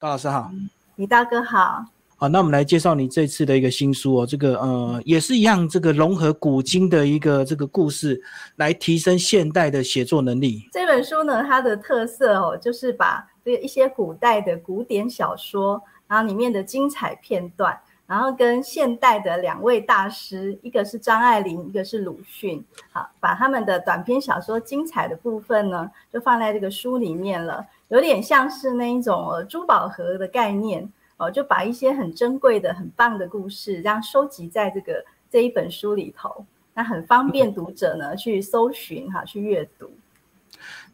高老师好，李大哥好。好，那我们来介绍你这次的一个新书哦，这个呃也是一样，这个融合古今的一个这个故事，来提升现代的写作能力。这本书呢，它的特色哦，就是把这一些古代的古典小说，然后里面的精彩片段，然后跟现代的两位大师，一个是张爱玲，一个是鲁迅，好，把他们的短篇小说精彩的部分呢，就放在这个书里面了，有点像是那一种呃珠宝盒的概念。哦，就把一些很珍贵的、很棒的故事，这样收集在这个这一本书里头，那很方便读者呢去搜寻哈，去阅读。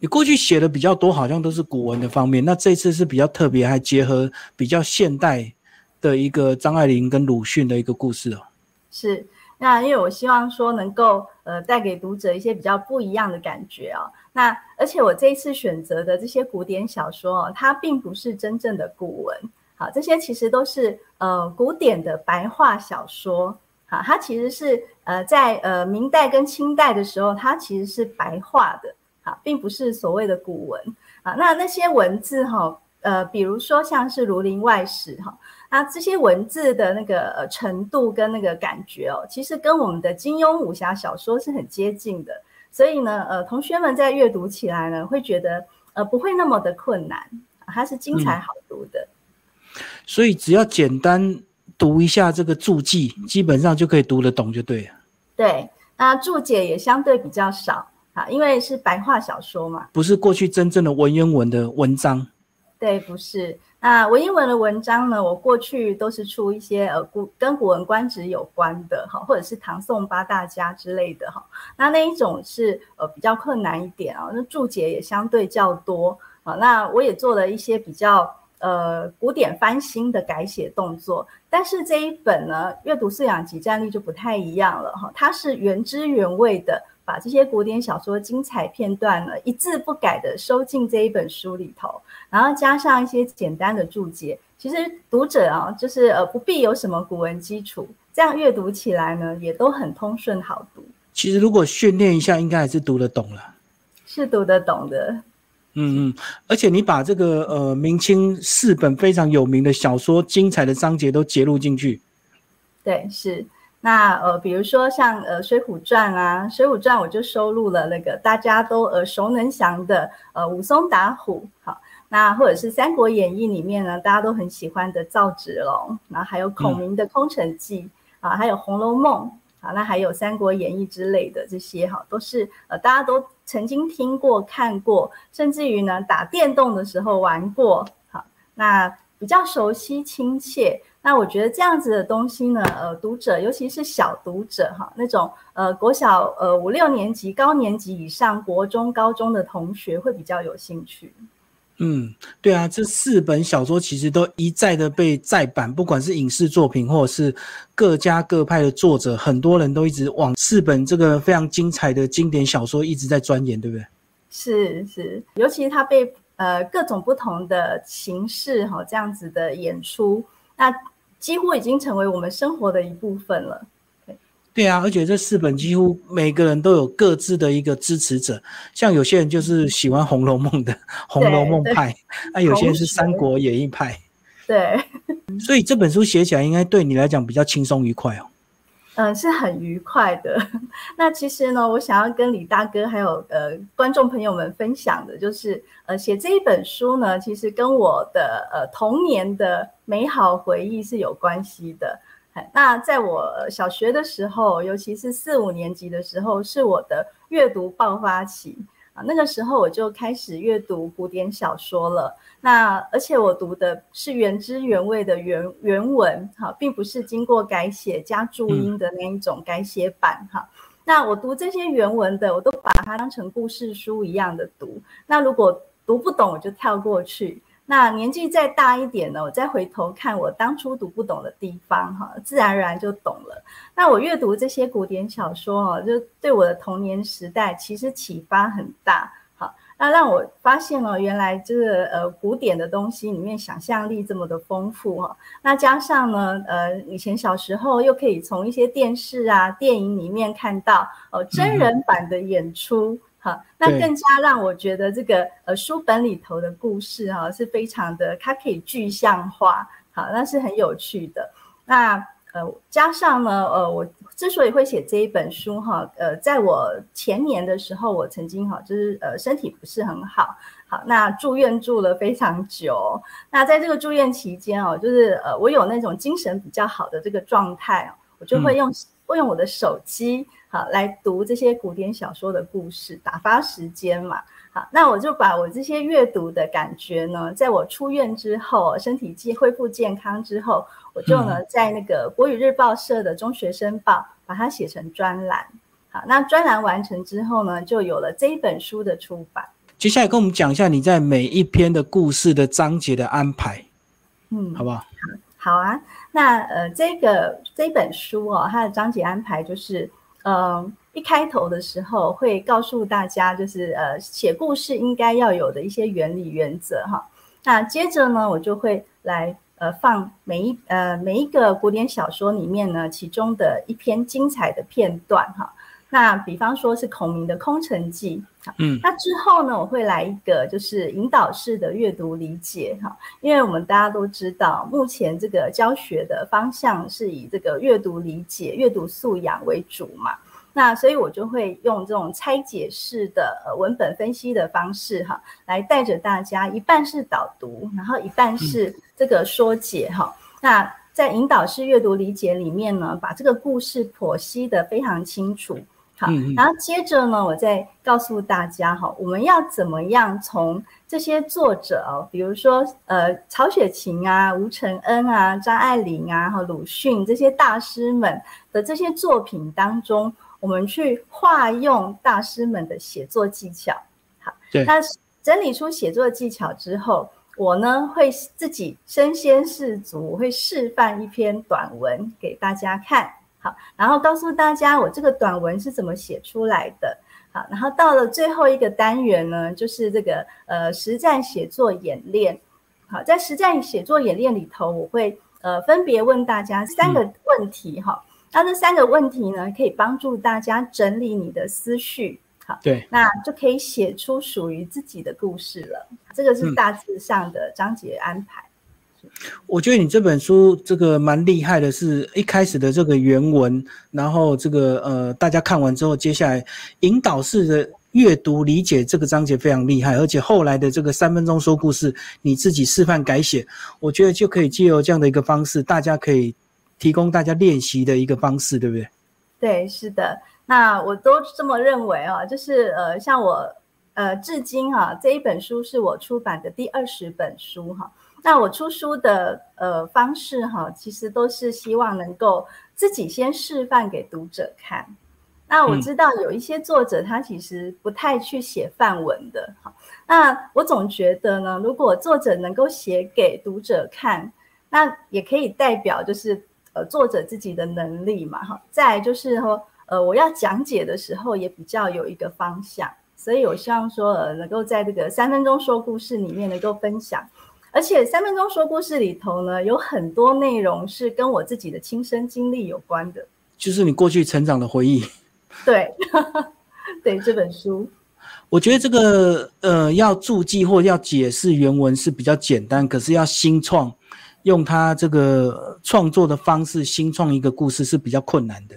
你过去写的比较多，好像都是古文的方面，那这次是比较特别，还结合比较现代的一个张爱玲跟鲁迅的一个故事哦。是，那因为我希望说能够呃带给读者一些比较不一样的感觉哦。那而且我这一次选择的这些古典小说哦，它并不是真正的古文。好，这些其实都是呃古典的白话小说。好，它其实是呃在呃明代跟清代的时候，它其实是白话的。好，并不是所谓的古文。啊，那那些文字哈，呃，比如说像是《儒林外史》哈，那这些文字的那个呃程度跟那个感觉哦，其实跟我们的金庸武侠小说是很接近的。所以呢，呃，同学们在阅读起来呢，会觉得呃不会那么的困难，它是精彩好读的。所以只要简单读一下这个注记，基本上就可以读得懂，就对了。对，那注解也相对比较少啊，因为是白话小说嘛，不是过去真正的文言文的文章。对，不是。那文言文的文章呢，我过去都是出一些呃古跟《古文观止》有关的哈，或者是唐宋八大家之类的哈。那那一种是呃比较困难一点啊，那注解也相对较多啊。那我也做了一些比较。呃，古典翻新的改写动作，但是这一本呢，阅读素养及战力就不太一样了哈。它是原汁原味的，把这些古典小说精彩片段呢，一字不改的收进这一本书里头，然后加上一些简单的注解。其实读者啊，就是呃不必有什么古文基础，这样阅读起来呢，也都很通顺好读。其实如果训练一下，应该还是读得懂了。是读得懂的。嗯嗯，而且你把这个呃明清四本非常有名的小说精彩的章节都揭录进去。对，是那呃，比如说像呃《水浒传》啊，《水浒传》我就收录了那个大家都耳熟能详的呃武松打虎，好，那或者是《三国演义》里面呢大家都很喜欢的赵子龙，然后还有孔明的《空城计》啊，还有《红楼梦》。好，那还有《三国演义》之类的这些哈，都是呃大家都曾经听过、看过，甚至于呢打电动的时候玩过。好，那比较熟悉、亲切。那我觉得这样子的东西呢，呃，读者尤其是小读者哈，那种呃国小呃五六年级、高年级以上、国中、高中的同学会比较有兴趣。嗯，对啊，这四本小说其实都一再的被再版，不管是影视作品，或者是各家各派的作者，很多人都一直往四本这个非常精彩的经典小说一直在钻研，对不对？是是，尤其是它被呃各种不同的形式哈这样子的演出，那几乎已经成为我们生活的一部分了。对啊，而且这四本几乎每个人都有各自的一个支持者，像有些人就是喜欢《红楼梦》的《红楼梦派》，啊有些人是《三国演义》派。对，所以这本书写起来应该对你来讲比较轻松愉快哦。嗯，是很愉快的。那其实呢，我想要跟李大哥还有呃观众朋友们分享的，就是呃写这一本书呢，其实跟我的呃童年的美好回忆是有关系的。那在我小学的时候，尤其是四五年级的时候，是我的阅读爆发期啊。那个时候我就开始阅读古典小说了。那而且我读的是原汁原味的原原文，哈，并不是经过改写加注音的那一种改写版，哈。那我读这些原文的，我都把它当成故事书一样的读。那如果读不懂，我就跳过去。那年纪再大一点呢，我再回头看我当初读不懂的地方，哈，自然而然就懂了。那我阅读这些古典小说，哈，就对我的童年时代其实启发很大，好，那让我发现了原来这个呃古典的东西里面想象力这么的丰富，哈。那加上呢，呃，以前小时候又可以从一些电视啊、电影里面看到哦真人版的演出。好，那更加让我觉得这个呃书本里头的故事哈是非常的，它可以具象化，好，那是很有趣的。那呃加上呢，呃我之所以会写这一本书哈，呃在我前年的时候，我曾经哈就是呃身体不是很好，好那住院住了非常久。那在这个住院期间哦，就是呃我有那种精神比较好的这个状态，我就会用会用我的手机。好，来读这些古典小说的故事，打发时间嘛。好，那我就把我这些阅读的感觉呢，在我出院之后，身体健恢复健康之后，我就呢在那个国语日报社的中学生报把它写成专栏。好，那专栏完成之后呢，就有了这一本书的出版。接下来跟我们讲一下你在每一篇的故事的章节的安排，嗯，好不好？好啊。那呃，这个这本书哦，它的章节安排就是。呃，一开头的时候会告诉大家，就是呃，写故事应该要有的一些原理原则哈。那接着呢，我就会来呃放每一呃每一个古典小说里面呢，其中的一篇精彩的片段哈。那比方说是孔明的《空城计》哈，嗯，那之后呢，我会来一个就是引导式的阅读理解哈，因为我们大家都知道，目前这个教学的方向是以这个阅读理解、阅读素养为主嘛，那所以我就会用这种拆解式的呃文本分析的方式哈，来带着大家，一半是导读，然后一半是这个说解哈。那在引导式阅读理解里面呢，把这个故事剖析的非常清楚。好，然后接着呢，我再告诉大家哈，我们要怎么样从这些作者哦，比如说呃曹雪芹啊、吴承恩啊、张爱玲啊、和鲁迅这些大师们的这些作品当中，我们去化用大师们的写作技巧。好，那整理出写作技巧之后，我呢会自己身先士卒，会示范一篇短文给大家看。然后告诉大家我这个短文是怎么写出来的。好，然后到了最后一个单元呢，就是这个呃实战写作演练。好，在实战写作演练里头，我会呃分别问大家三个问题哈。那这三个问题呢，可以帮助大家整理你的思绪。好，对，那就可以写出属于自己的故事了。这个是大致上的章节安排。我觉得你这本书这个蛮厉害的，是一开始的这个原文，然后这个呃，大家看完之后，接下来引导式的阅读理解这个章节非常厉害，而且后来的这个三分钟说故事，你自己示范改写，我觉得就可以借由这样的一个方式，大家可以提供大家练习的一个方式，对不对？对，是的，那我都这么认为啊，就是呃，像我呃，至今哈这一本书是我出版的第二十本书哈。那我出书的呃方式哈，其实都是希望能够自己先示范给读者看。那我知道有一些作者他其实不太去写范文的哈。那我总觉得呢，如果作者能够写给读者看，那也可以代表就是呃作者自己的能力嘛哈。再就是说呃我要讲解的时候也比较有一个方向，所以我希望说呃能够在这个三分钟说故事里面能够分享。而且三分钟说故事里头呢，有很多内容是跟我自己的亲身经历有关的，就是你过去成长的回忆。对，对这本书，我觉得这个呃，要注记或要解释原文是比较简单，可是要新创，用他这个创作的方式新创一个故事是比较困难的。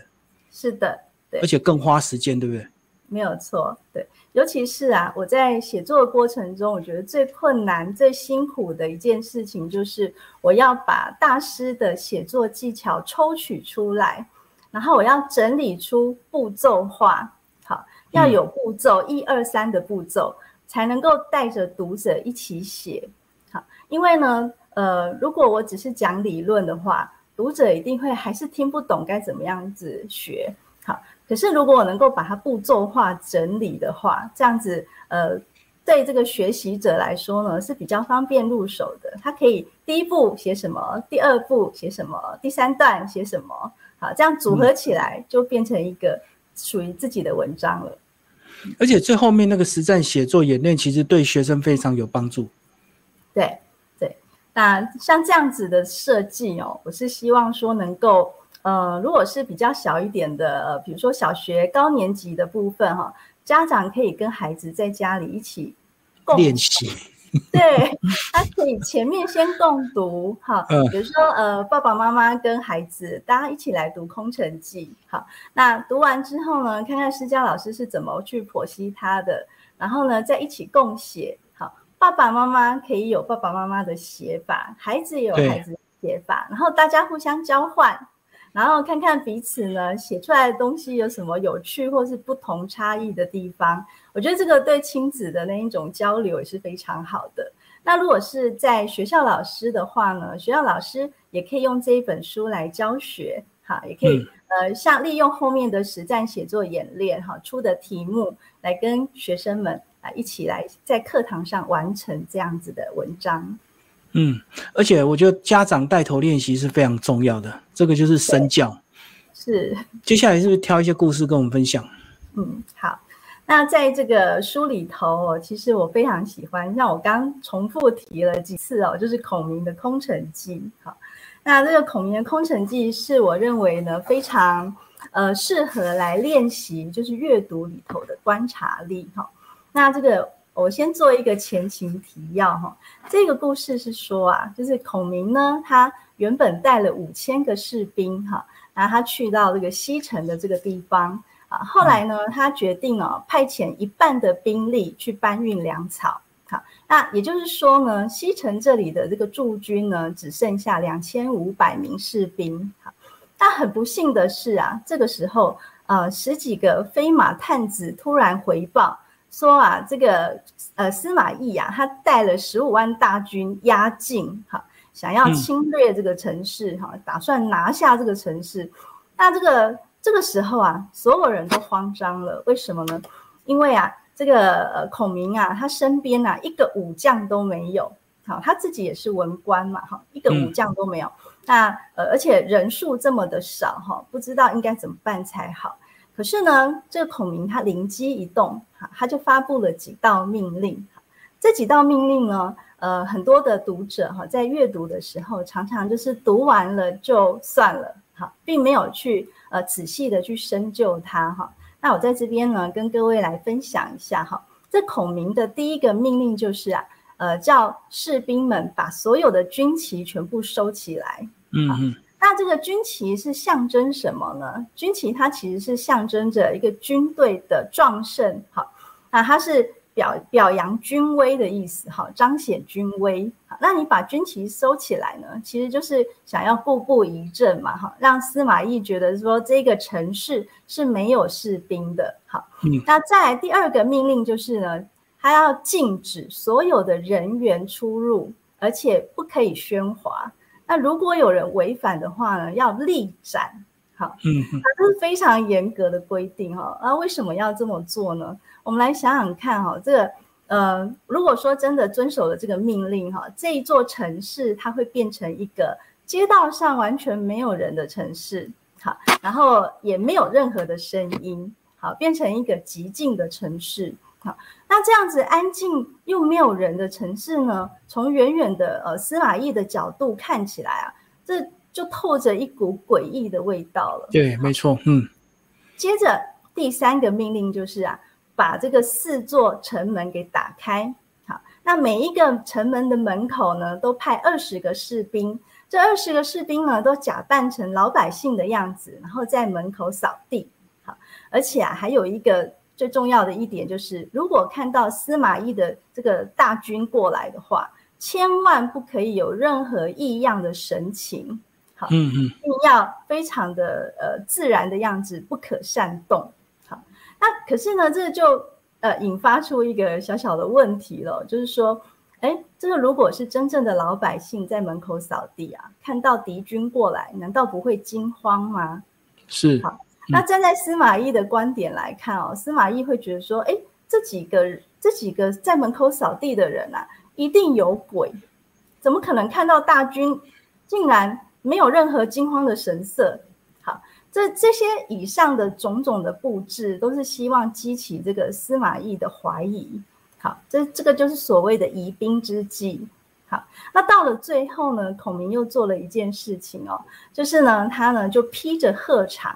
是的，对，而且更花时间，对不对？没有错，对。尤其是啊，我在写作的过程中，我觉得最困难、最辛苦的一件事情，就是我要把大师的写作技巧抽取出来，然后我要整理出步骤化，好，要有步骤，一二三的步骤，才能够带着读者一起写，好，因为呢，呃，如果我只是讲理论的话，读者一定会还是听不懂该怎么样子学，好。可是，如果我能够把它步骤化整理的话，这样子，呃，对这个学习者来说呢，是比较方便入手的。他可以第一步写什么，第二步写什么，第三段写什么，好，这样组合起来就变成一个属于自己的文章了。而且最后面那个实战写作演练，其实对学生非常有帮助。对对，那像这样子的设计哦，我是希望说能够。呃，如果是比较小一点的，呃，比如说小学高年级的部分哈，家长可以跟孩子在家里一起练习。对，他可以前面先共读，哈，比如说呃，爸爸妈妈跟孩子大家一起来读《空城计》，好，那读完之后呢，看看施教老师是怎么去剖析他的，然后呢，再一起共写，好，爸爸妈妈可以有爸爸妈妈的写法，孩子也有孩子的写法，然后大家互相交换。然后看看彼此呢写出来的东西有什么有趣或是不同差异的地方，我觉得这个对亲子的那一种交流也是非常好的。那如果是在学校老师的话呢，学校老师也可以用这一本书来教学，哈，也可以呃像利用后面的实战写作演练哈出的题目来跟学生们啊一起来在课堂上完成这样子的文章。嗯，而且我觉得家长带头练习是非常重要的，这个就是身教。是，接下来是不是挑一些故事跟我们分享？嗯，好。那在这个书里头，其实我非常喜欢，像我刚重复提了几次哦，就是孔明的《空城计》。好，那这个孔明的《空城计》是我认为呢非常呃适合来练习，就是阅读里头的观察力。哈，那这个。我先做一个前情提要哈，这个故事是说啊，就是孔明呢，他原本带了五千个士兵哈，然后他去到这个西城的这个地方啊，后来呢，他决定哦，派遣一半的兵力去搬运粮草，好，那也就是说呢，西城这里的这个驻军呢，只剩下两千五百名士兵，好，但很不幸的是啊，这个时候呃，十几个飞马探子突然回报。说啊，这个呃司马懿呀，他带了十五万大军压境，哈，想要侵略这个城市，哈，打算拿下这个城市。那这个这个时候啊，所有人都慌张了，为什么呢？因为啊，这个呃孔明啊，他身边啊一个武将都没有，好，他自己也是文官嘛，哈，一个武将都没有。那呃，而且人数这么的少，哈，不知道应该怎么办才好。可是呢，这个孔明他灵机一动，哈，他就发布了几道命令。这几道命令呢，呃，很多的读者哈，在阅读的时候，常常就是读完了就算了，哈，并没有去呃仔细的去深究它，哈。那我在这边呢，跟各位来分享一下，哈，这孔明的第一个命令就是啊，呃，叫士兵们把所有的军旗全部收起来。嗯嗯。那这个军旗是象征什么呢？军旗它其实是象征着一个军队的壮盛，好，那它是表表扬军威的意思，哈，彰显军威。好，那你把军旗收起来呢，其实就是想要步步一阵嘛，哈，让司马懿觉得说这个城市是没有士兵的，好，那再来第二个命令就是呢，他要禁止所有的人员出入，而且不可以喧哗。那如果有人违反的话呢，要立斩。好，嗯，它这是非常严格的规定哈。那为什么要这么做呢？我们来想想看哈，这个呃，如果说真的遵守了这个命令哈，这一座城市它会变成一个街道上完全没有人的城市，好，然后也没有任何的声音，好，变成一个极静的城市。好，那这样子安静又没有人的城市呢？从远远的呃司马懿的角度看起来啊，这就透着一股诡异的味道了。对，没错，嗯。接着第三个命令就是啊，把这个四座城门给打开。好，那每一个城门的门口呢，都派二十个士兵。这二十个士兵呢，都假扮成老百姓的样子，然后在门口扫地。好，而且啊，还有一个。最重要的一点就是，如果看到司马懿的这个大军过来的话，千万不可以有任何异样的神情。好，嗯嗯，一定要非常的呃自然的样子，不可煽动。好，那可是呢，这就呃引发出一个小小的问题了，就是说，哎，这个如果是真正的老百姓在门口扫地啊，看到敌军过来，难道不会惊慌吗？是。好。那站在司马懿的观点来看哦，司马懿会觉得说，哎，这几个这几个在门口扫地的人啊，一定有鬼，怎么可能看到大军竟然没有任何惊慌的神色？好，这这些以上的种种的布置，都是希望激起这个司马懿的怀疑。好，这这个就是所谓的疑兵之计。好，那到了最后呢，孔明又做了一件事情哦，就是呢，他呢就披着鹤氅。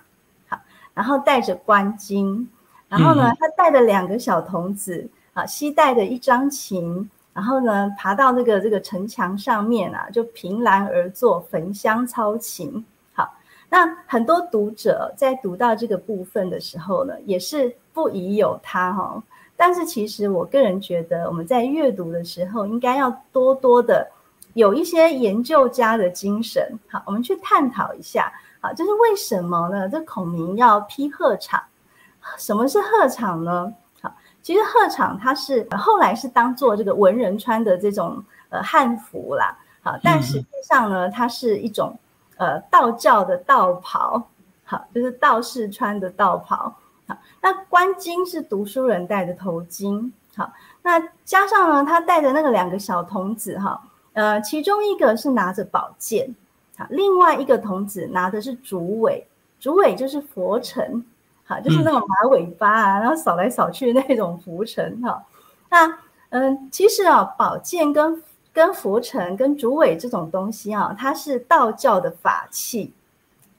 然后带着官巾，然后呢，他带着两个小童子啊，携带着一张琴，然后呢，爬到那个这个城墙上面啊，就凭栏而坐，焚香操琴。好，那很多读者在读到这个部分的时候呢，也是不疑有他哈。但是其实我个人觉得，我们在阅读的时候，应该要多多的有一些研究家的精神。好，我们去探讨一下，好，就是为什么呢？这孔明要批鹤场。什么是鹤场呢？好，其实鹤场它是后来是当做这个文人穿的这种呃汉服啦，好，但实际上呢，它是一种呃道教的道袍，好，就是道士穿的道袍，好，那官巾是读书人戴的头巾，好，那加上呢，他戴的那个两个小童子哈，呃，其中一个是拿着宝剑，好，另外一个童子拿的是竹尾，竹尾就是佛尘。好，就是那种马尾巴啊，然后扫来扫去的那种浮尘哈。那嗯，其实啊，宝剑跟跟浮尘跟竹尾这种东西啊，它是道教的法器。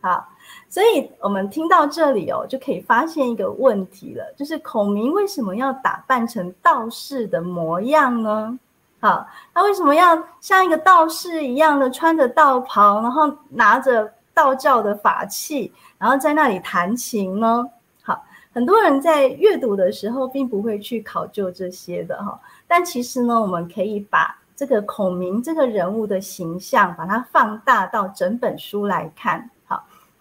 好，所以我们听到这里哦，就可以发现一个问题了，就是孔明为什么要打扮成道士的模样呢？好，他为什么要像一个道士一样的穿着道袍，然后拿着道教的法器，然后在那里弹琴呢？好很多人在阅读的时候，并不会去考究这些的哈。但其实呢，我们可以把这个孔明这个人物的形象，把它放大到整本书来看。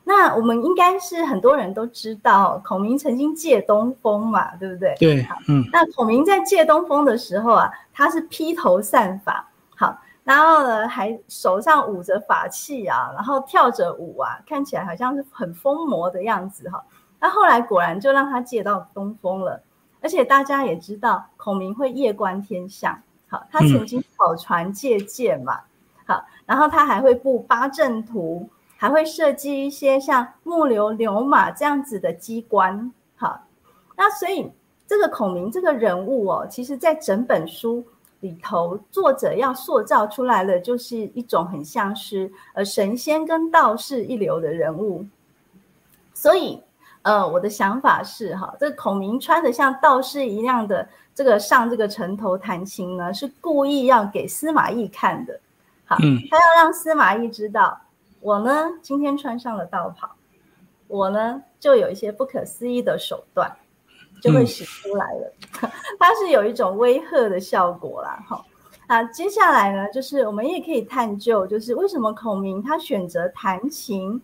好，那我们应该是很多人都知道，孔明曾经借东风嘛，对不对？对，嗯。那孔明在借东风的时候啊，他是披头散发，好，然后呢，还手上舞着法器啊，然后跳着舞啊，看起来好像是很疯魔的样子哈。那后来果然就让他借到东风了，而且大家也知道孔明会夜观天象，好，他曾经跑船借箭嘛，好，然后他还会布八阵图，还会设计一些像木流牛马这样子的机关，好，那所以这个孔明这个人物哦，其实在整本书里头，作者要塑造出来的就是一种很像是呃神仙跟道士一流的人物，所以。呃，我的想法是哈，这个孔明穿的像道士一样的这个上这个城头弹琴呢，是故意要给司马懿看的。好，他要让司马懿知道，我呢今天穿上了道袍，我呢就有一些不可思议的手段，就会使出来了。它是有一种威吓的效果啦。哈，啊接下来呢，就是我们也可以探究，就是为什么孔明他选择弹琴。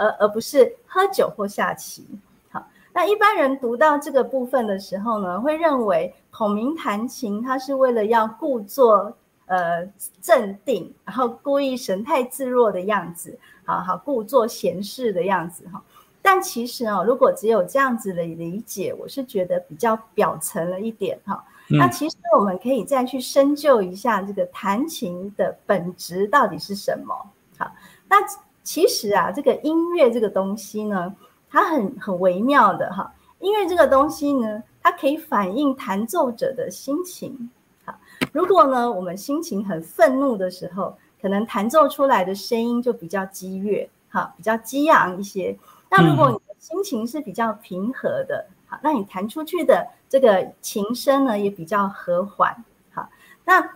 而而不是喝酒或下棋。好，那一般人读到这个部分的时候呢，会认为孔明弹琴，他是为了要故作呃镇定，然后故意神态自若的样子，好好故作闲适的样子哈。但其实哦，如果只有这样子的理解，我是觉得比较表层了一点哈。那其实我们可以再去深究一下这个弹琴的本质到底是什么。好，那。其实啊，这个音乐这个东西呢，它很很微妙的哈。音乐这个东西呢，它可以反映弹奏者的心情。如果呢我们心情很愤怒的时候，可能弹奏出来的声音就比较激越，哈，比较激昂一些。那如果你的心情是比较平和的，好，那你弹出去的这个琴声呢也比较和缓。好，那。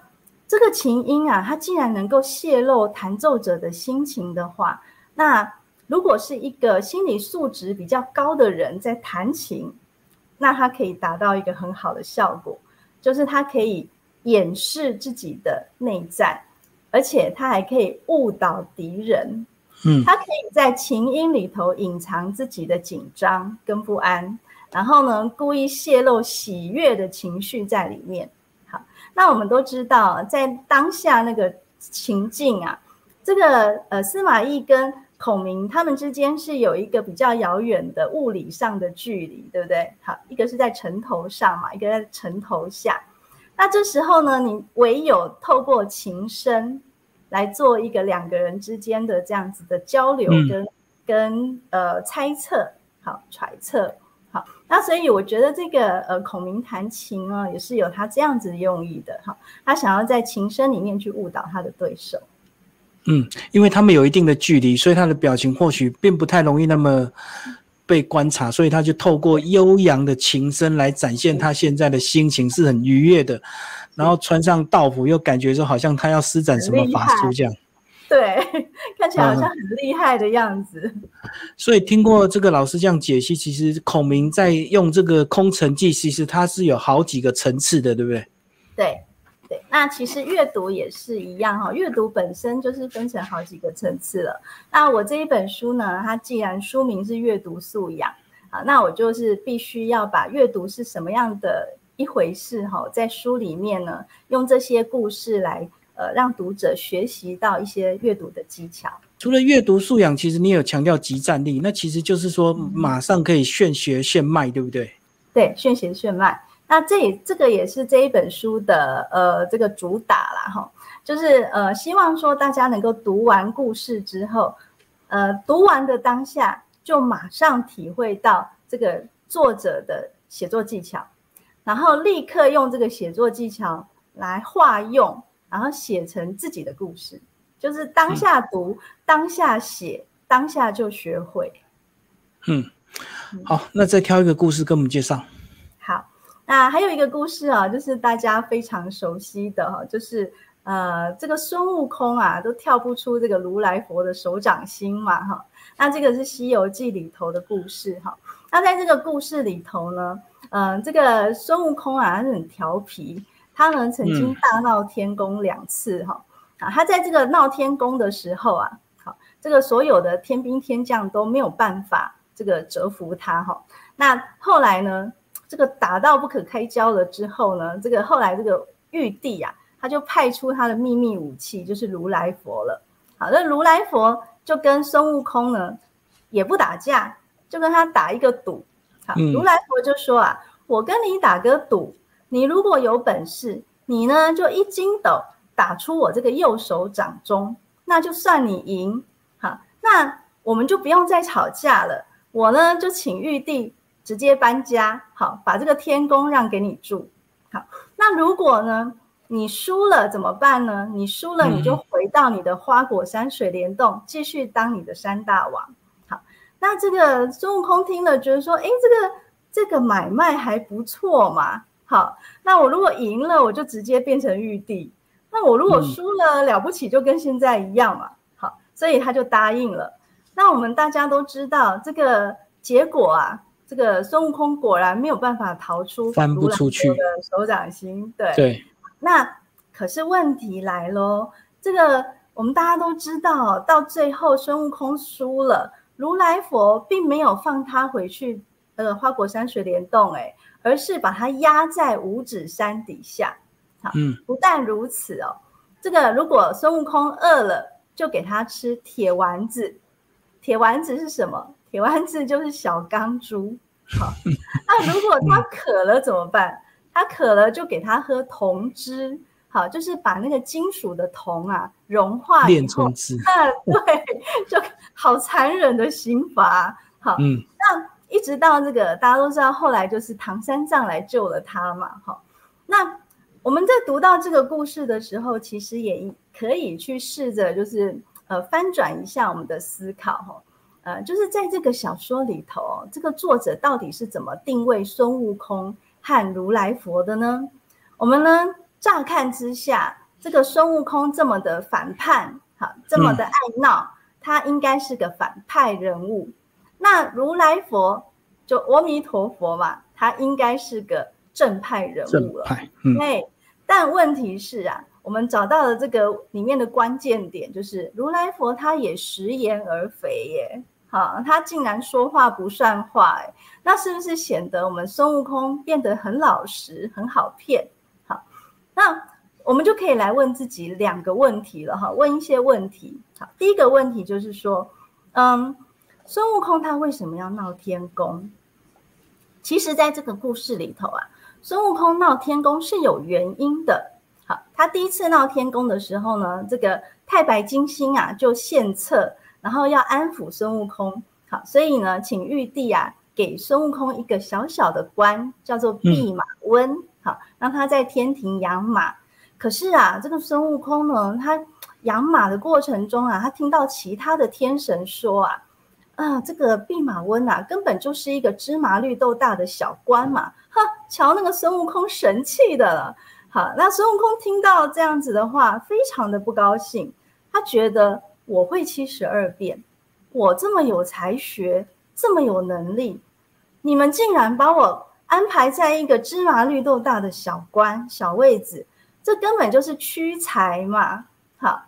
这个琴音啊，它既然能够泄露弹奏者的心情的话，那如果是一个心理素质比较高的人在弹琴，那他可以达到一个很好的效果，就是他可以掩饰自己的内在，而且他还可以误导敌人。嗯，他可以在琴音里头隐藏自己的紧张跟不安，然后呢，故意泄露喜悦的情绪在里面。好那我们都知道，在当下那个情境啊，这个呃司马懿跟孔明他们之间是有一个比较遥远的物理上的距离，对不对？好，一个是在城头上嘛，一个在城头下。那这时候呢，你唯有透过琴声来做一个两个人之间的这样子的交流跟跟呃猜测，好揣测。好，那所以我觉得这个呃，孔明弹琴啊，也是有他这样子用意的哈。他想要在琴声里面去误导他的对手。嗯，因为他们有一定的距离，所以他的表情或许并不太容易那么被观察，所以他就透过悠扬的琴声来展现他现在的心情是很愉悦的，然后穿上道服又感觉说好像他要施展什么法术这样。对，看起来好像很厉害的样子。所以听过这个老师这样解析，其实孔明在用这个空城计，其实它是有好几个层次的，对不对？对对，那其实阅读也是一样哈，阅读本身就是分成好几个层次了。那我这一本书呢，它既然书名是阅读素养啊，那我就是必须要把阅读是什么样的一回事哈，在书里面呢，用这些故事来。呃，让读者学习到一些阅读的技巧。除了阅读素养，其实你有强调集战力，那其实就是说马上可以现学现卖，对不对？对，现学现卖。那这也这个也是这一本书的呃这个主打啦，哈，就是呃希望说大家能够读完故事之后，呃读完的当下就马上体会到这个作者的写作技巧，然后立刻用这个写作技巧来化用。然后写成自己的故事，就是当下读、当下写、当下就学会。嗯，好，那再挑一个故事跟我们介绍。还有一个故事啊，就是大家非常熟悉的哈，就是呃，这个孙悟空啊，都跳不出这个如来佛的手掌心嘛哈。那这个是《西游记》里头的故事哈。那在这个故事里头呢，嗯，这个孙悟空啊，他是很调皮。他呢曾经大闹天宫两次哈啊，他在这个闹天宫的时候啊，好，这个所有的天兵天将都没有办法这个折服他哈。那后来呢，这个打到不可开交了之后呢，这个后来这个玉帝啊，他就派出他的秘密武器，就是如来佛了。好，那如来佛就跟孙悟空呢也不打架，就跟他打一个赌。好，如来佛就说啊，我跟你打个赌。你如果有本事，你呢就一筋斗打出我这个右手掌中，那就算你赢。好，那我们就不用再吵架了。我呢就请玉帝直接搬家，好，把这个天宫让给你住。好，那如果呢你输了怎么办呢？你输了你就回到你的花果山水帘洞，继续当你的山大王。好，那这个孙悟空听了觉得说，哎，这个这个买卖还不错嘛。好，那我如果赢了，我就直接变成玉帝；那我如果输了，了不起就跟现在一样嘛。好，所以他就答应了。那我们大家都知道这个结果啊，这个孙悟空果然没有办法逃出翻不出去的手掌心。对对。那可是问题来喽，这个我们大家都知道，到最后孙悟空输了，如来佛并没有放他回去呃花果山水帘洞，哎。而是把他压在五指山底下，好，嗯，不但如此哦，这个如果孙悟空饿了，就给他吃铁丸子。铁丸子是什么？铁丸子就是小钢珠。好，那如果他渴了怎么办？他渴了就给他喝铜汁。好，就是把那个金属的铜啊融化炼成汁。啊，对，就好残忍的刑罚。好，嗯，那。一直到这个大家都知道，后来就是唐三藏来救了他嘛，哈。那我们在读到这个故事的时候，其实也可以去试着就是呃翻转一下我们的思考，哈，呃，就是在这个小说里头，这个作者到底是怎么定位孙悟空和如来佛的呢？我们呢乍看之下，这个孙悟空这么的反叛，哈，这么的爱闹，他应该是个反派人物。那如来佛就阿弥陀佛嘛，他应该是个正派人物了。哎，但问题是啊，我们找到了这个里面的关键点，就是如来佛他也食言而肥耶。好，他竟然说话不算话，哎，那是不是显得我们孙悟空变得很老实，很好骗？好，那我们就可以来问自己两个问题了哈，问一些问题。好，第一个问题就是说，嗯。孙悟空他为什么要闹天宫？其实，在这个故事里头啊，孙悟空闹天宫是有原因的。好，他第一次闹天宫的时候呢，这个太白金星啊就献策，然后要安抚孙悟空。好，所以呢，请玉帝啊给孙悟空一个小小的官，叫做弼马温。好，让他在天庭养马。可是啊，这个孙悟空呢，他养马的过程中啊，他听到其他的天神说啊。啊，这个弼马温啊，根本就是一个芝麻绿豆大的小官嘛，哈，瞧那个孙悟空神气的了。好，那孙悟空听到这样子的话，非常的不高兴，他觉得我会七十二变，我这么有才学，这么有能力，你们竟然把我安排在一个芝麻绿豆大的小官小位子，这根本就是屈才嘛。好，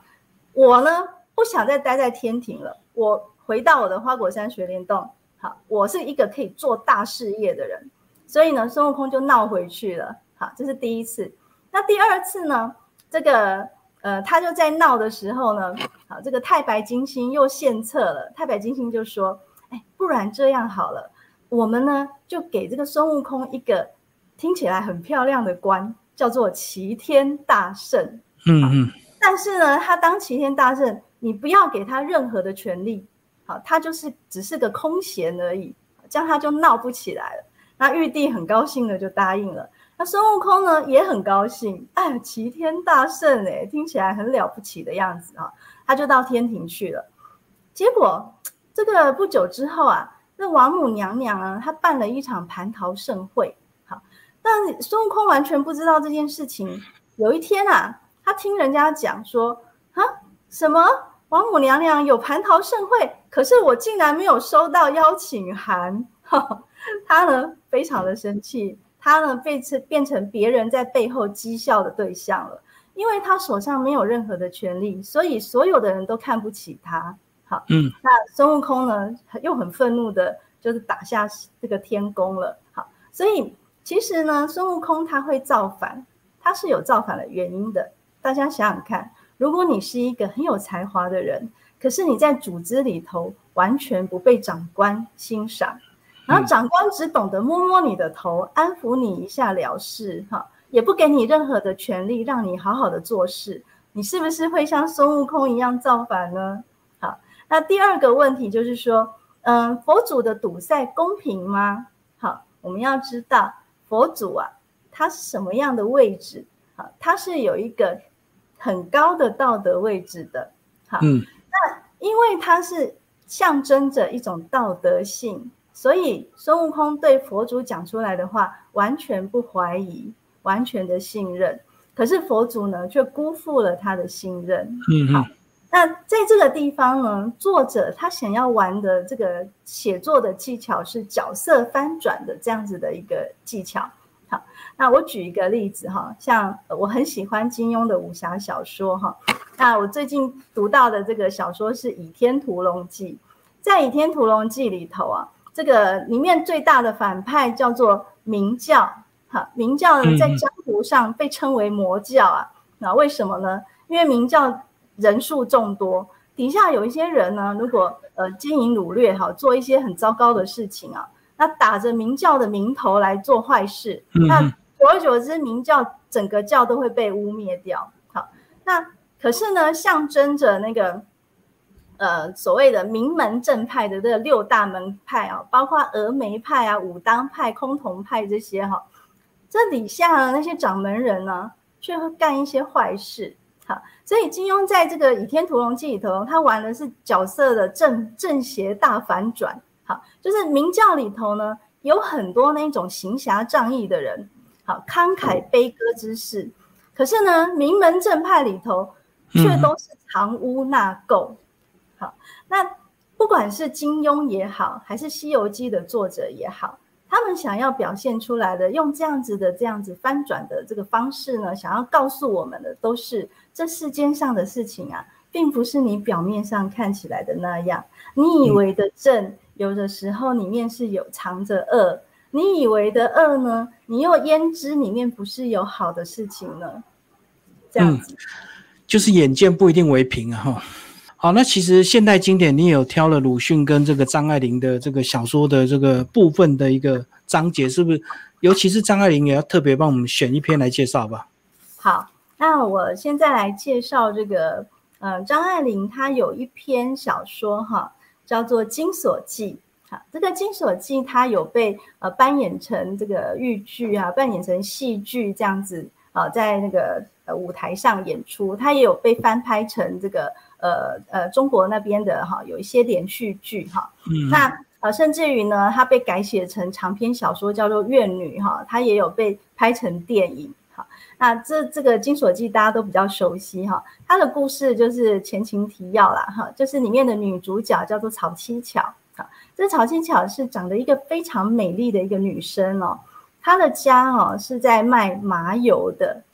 我呢不想再待在天庭了，我。回到我的花果山雪莲洞，好，我是一个可以做大事业的人，所以呢，孙悟空就闹回去了。好，这是第一次。那第二次呢？这个呃，他就在闹的时候呢，好，这个太白金星又献策了。太白金星就说：“哎，不然这样好了，我们呢就给这个孙悟空一个听起来很漂亮的官，叫做齐天大圣。嗯嗯。但是呢，他当齐天大圣，你不要给他任何的权利。”好，他就是只是个空闲而已，这样他就闹不起来了。那玉帝很高兴的就答应了。那孙悟空呢也很高兴，哎，齐天大圣哎，听起来很了不起的样子啊，他就到天庭去了。结果这个不久之后啊，那王母娘娘啊，她办了一场蟠桃盛会。好，但孙悟空完全不知道这件事情。有一天啊，他听人家讲说啊，什么？王母娘娘有蟠桃盛会，可是我竟然没有收到邀请函，他呢非常的生气，他呢被成变成别人在背后讥笑的对象了，因为他手上没有任何的权利，所以所有的人都看不起他。好，嗯，那孙悟空呢又很愤怒的，就是打下这个天宫了。好，所以其实呢，孙悟空他会造反，他是有造反的原因的，大家想想看。如果你是一个很有才华的人，可是你在组织里头完全不被长官欣赏，然后长官只懂得摸摸你的头，安抚你一下了事，哈，也不给你任何的权利让你好好的做事，你是不是会像孙悟空一样造反呢？好，那第二个问题就是说，嗯，佛祖的堵塞公平吗？好，我们要知道佛祖啊，他是什么样的位置？好，他是有一个。很高的道德位置的，好，那因为它是象征着一种道德性，所以孙悟空对佛祖讲出来的话完全不怀疑，完全的信任。可是佛祖呢，却辜负了他的信任。嗯，好，那在这个地方呢，作者他想要玩的这个写作的技巧是角色翻转的这样子的一个技巧。好那我举一个例子哈，像我很喜欢金庸的武侠小说哈。那我最近读到的这个小说是《倚天屠龙记》。在《倚天屠龙记》里头啊，这个里面最大的反派叫做明教。哈，明教呢在江湖上被称为魔教啊。那为什么呢？因为明教人数众多，底下有一些人呢，如果呃奸淫掳掠哈，做一些很糟糕的事情啊，那打着明教的名头来做坏事，那。久而久之，明教整个教都会被污蔑掉。好，那可是呢，象征着那个呃所谓的名门正派的这六大门派啊，包括峨眉派啊、武当派、崆峒派这些哈，这底下那些掌门人呢，却会干一些坏事。好，所以金庸在这个《倚天屠龙记》里头，他玩的是角色的正正邪大反转。好，就是明教里头呢，有很多那种行侠仗义的人。好，慷慨悲歌之士，可是呢，名门正派里头却都是藏污纳垢。好，那不管是金庸也好，还是《西游记》的作者也好，他们想要表现出来的，用这样子的这样子翻转的这个方式呢，想要告诉我们的，都是这世间上的事情啊，并不是你表面上看起来的那样。你以为的正，有的时候里面是有藏着恶。你以为的恶呢？你又焉知里面不是有好的事情呢？这样子，就是眼见不一定为凭啊！哈，好，那其实现代经典你也有挑了鲁迅跟这个张爱玲的这个小说的这个部分的一个章节，是不是？尤其是张爱玲，也要特别帮我们选一篇来介绍吧。好，那我现在来介绍这个，呃，张爱玲她有一篇小说哈，叫做《金锁记》。好这个《金锁记》它有被呃扮演成这个豫剧啊，扮演成戏剧这样子啊，在那个呃舞台上演出，它也有被翻拍成这个呃呃中国那边的哈有一些连续剧哈，那呃甚至于呢，它被改写成长篇小说叫做《怨女》哈，它也有被拍成电影哈。那这这个《金锁记》大家都比较熟悉哈，它的故事就是前情提要啦哈，就是里面的女主角叫做曹七巧哈，这曹七巧是长得一个非常美丽的一个女生哦。她的家哦是在卖麻油的，好，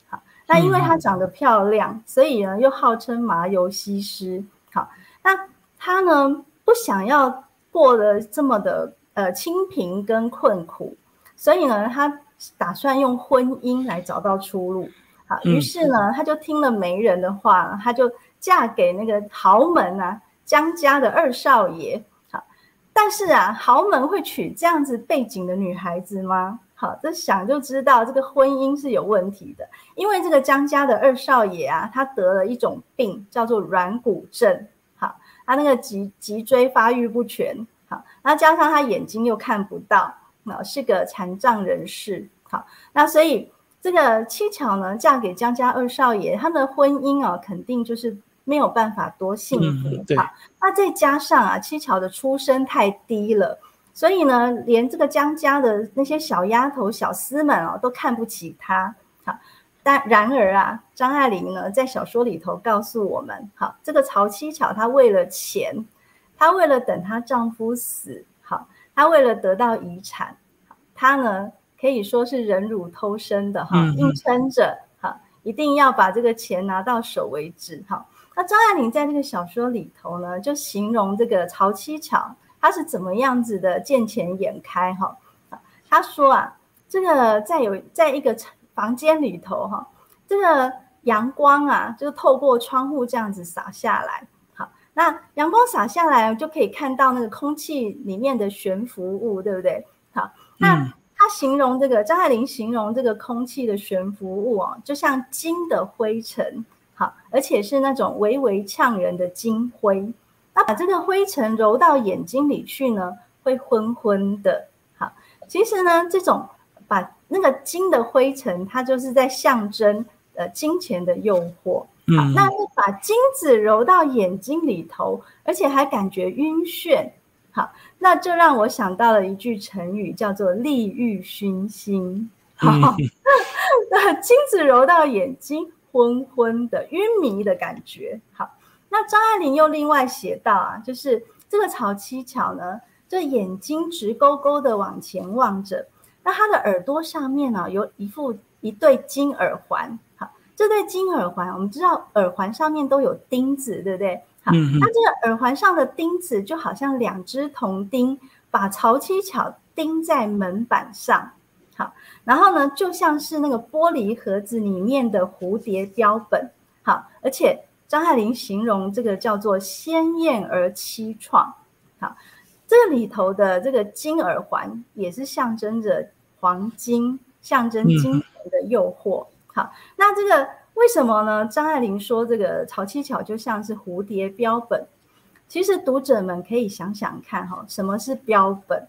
那因为她长得漂亮，所以呢又号称麻油西施，好，那她呢不想要过得这么的呃清贫跟困苦，所以呢她打算用婚姻来找到出路，好，于是呢她就听了媒人的话，她就嫁给那个豪门啊江家的二少爷，好，但是啊豪门会娶这样子背景的女孩子吗？好，这想就知道这个婚姻是有问题的，因为这个江家的二少爷啊，他得了一种病，叫做软骨症。好，他那个脊脊椎发育不全。好，那加上他眼睛又看不到，啊，是个残障人士。好，那所以这个七巧呢，嫁给江家二少爷，他们的婚姻啊，肯定就是没有办法多幸福。好，那再加上啊，七巧的出身太低了。所以呢，连这个江家的那些小丫头、小厮们哦，都看不起她。好，但然而啊，张爱玲呢，在小说里头告诉我们，好，这个曹七巧她为了钱，她为了等她丈夫死，好，她为了得到遗产，她呢可以说是忍辱偷生的哈，硬撑着，哈，一定要把这个钱拿到手为止。哈，那张爱玲在这个小说里头呢，就形容这个曹七巧。他是怎么样子的见钱眼开哈？他说啊，这个在有在一个房间里头哈，这个阳光啊，就是透过窗户这样子洒下来。好，那阳光洒下来就可以看到那个空气里面的悬浮物，对不对？好，那他形容这个张爱玲形容这个空气的悬浮物哦，就像金的灰尘，好，而且是那种微微呛人的金灰。那把这个灰尘揉到眼睛里去呢，会昏昏的。好，其实呢，这种把那个金的灰尘，它就是在象征呃金钱的诱惑。好，那是把金子揉到眼睛里头，而且还感觉晕眩。好，那就让我想到了一句成语，叫做“利欲熏心”。好，那金子揉到眼睛，昏昏的、晕迷的感觉。好。那张爱玲又另外写到啊，就是这个曹七巧呢，这眼睛直勾勾的往前望着，那她的耳朵上面呢有一副一对金耳环，好，这对金耳环，我们知道耳环上面都有钉子，对不对？好，那这个耳环上的钉子就好像两只铜钉，把曹七巧钉在门板上，好，然后呢，就像是那个玻璃盒子里面的蝴蝶标本，好，而且。张爱玲形容这个叫做鲜艳而凄怆，好，这里头的这个金耳环也是象征着黄金，象征金钱的诱惑。好，那这个为什么呢？张爱玲说这个曹七巧就像是蝴蝶标本，其实读者们可以想想看，哈，什么是标本？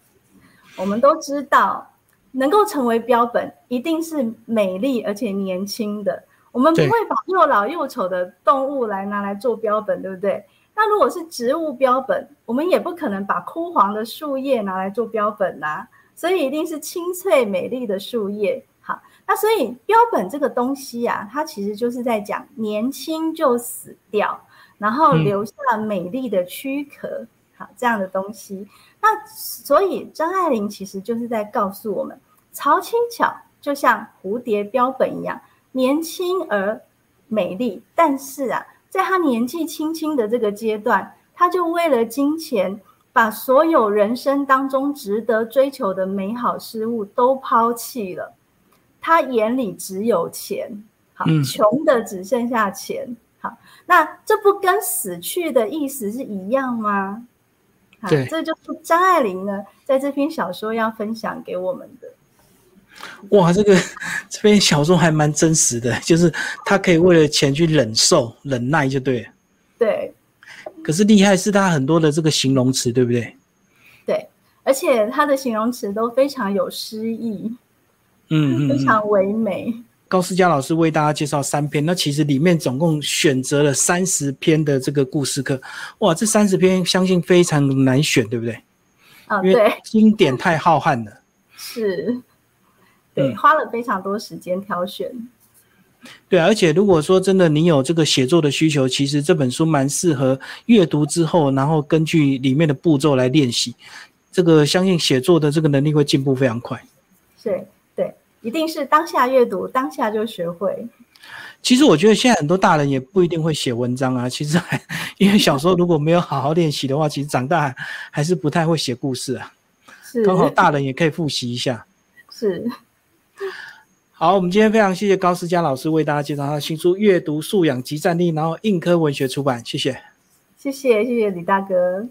我们都知道，能够成为标本，一定是美丽而且年轻的。我们不会把又老又丑的动物来拿来做标本，对不对？那如果是植物标本，我们也不可能把枯黄的树叶拿来做标本呐。所以一定是清脆美丽的树叶。好，那所以标本这个东西啊，它其实就是在讲年轻就死掉，然后留下美丽的躯壳，好这样的东西。那所以张爱玲其实就是在告诉我们，曹清巧就像蝴蝶标本一样。年轻而美丽，但是啊，在他年纪轻轻的这个阶段，他就为了金钱，把所有人生当中值得追求的美好事物都抛弃了。他眼里只有钱，好，穷的只剩下钱。好，那这不跟死去的意思是一样吗？对，这就是张爱玲呢，在这篇小说要分享给我们的。哇，这个这篇小说还蛮真实的，就是他可以为了钱去忍受、忍耐，就对。对。可是厉害是他很多的这个形容词，对不对？对，而且他的形容词都非常有诗意，嗯嗯，非常唯美。高思佳老师为大家介绍三篇，那其实里面总共选择了三十篇的这个故事课，哇，这三十篇相信非常难选，对不对？啊，因为经典太浩瀚了。是，对，花了非常多时间挑选。对，而且如果说真的你有这个写作的需求，其实这本书蛮适合阅读之后，然后根据里面的步骤来练习。这个相信写作的这个能力会进步非常快。对对，一定是当下阅读，当下就学会。其实我觉得现在很多大人也不一定会写文章啊。其实还 因为小时候如果没有好好练习的话，其实长大还是不太会写故事啊。是，刚好大人也可以复习一下。是。好，我们今天非常谢谢高思佳老师为大家介绍他的新书《阅读素养及战力》，然后硬科文学出版，谢谢。谢谢，谢谢李大哥。